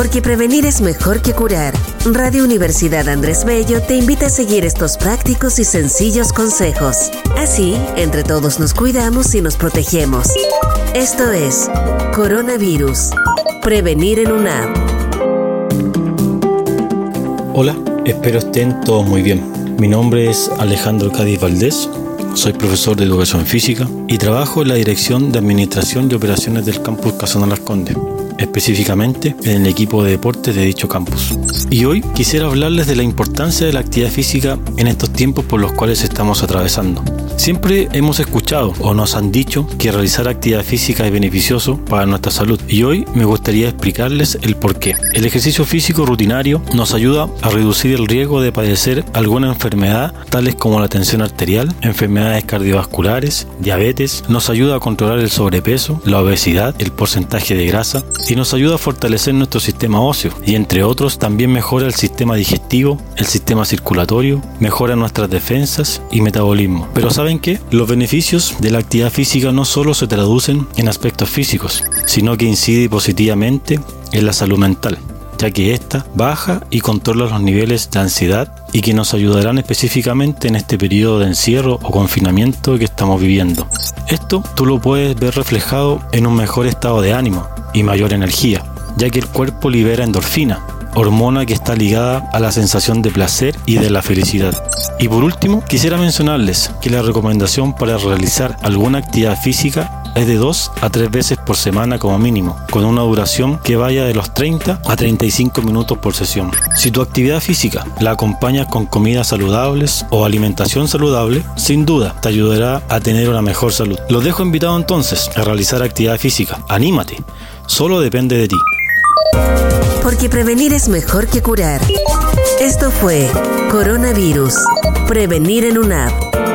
Porque prevenir es mejor que curar. Radio Universidad Andrés Bello te invita a seguir estos prácticos y sencillos consejos. Así, entre todos nos cuidamos y nos protegemos. Esto es Coronavirus. Prevenir en una app. Hola, espero estén todos muy bien. Mi nombre es Alejandro Cádiz Valdés, soy profesor de educación física y trabajo en la Dirección de Administración de Operaciones del Campus Casona Las Condes específicamente en el equipo de deportes de dicho campus. Y hoy quisiera hablarles de la importancia de la actividad física en estos tiempos por los cuales estamos atravesando. Siempre hemos escuchado o nos han dicho que realizar actividad física es beneficioso para nuestra salud y hoy me gustaría explicarles el por qué. El ejercicio físico rutinario nos ayuda a reducir el riesgo de padecer alguna enfermedad tales como la tensión arterial, enfermedades cardiovasculares, diabetes, nos ayuda a controlar el sobrepeso, la obesidad, el porcentaje de grasa y nos ayuda a fortalecer nuestro sistema óseo y entre otros también mejora el sistema digestivo, el sistema circulatorio, mejora nuestras defensas y metabolismo. Pero ¿saben qué? Los beneficios de la actividad física no solo se traducen en aspectos físicos, sino que incide positivamente en la salud mental ya que ésta baja y controla los niveles de ansiedad y que nos ayudarán específicamente en este periodo de encierro o confinamiento que estamos viviendo. Esto tú lo puedes ver reflejado en un mejor estado de ánimo y mayor energía, ya que el cuerpo libera endorfina, hormona que está ligada a la sensación de placer y de la felicidad. Y por último, quisiera mencionarles que la recomendación para realizar alguna actividad física es de 2 a 3 veces por semana como mínimo, con una duración que vaya de los 30 a 35 minutos por sesión. Si tu actividad física la acompañas con comidas saludables o alimentación saludable, sin duda te ayudará a tener una mejor salud. Los dejo invitado entonces a realizar actividad física. Anímate, solo depende de ti. Porque prevenir es mejor que curar. Esto fue Coronavirus. Prevenir en una app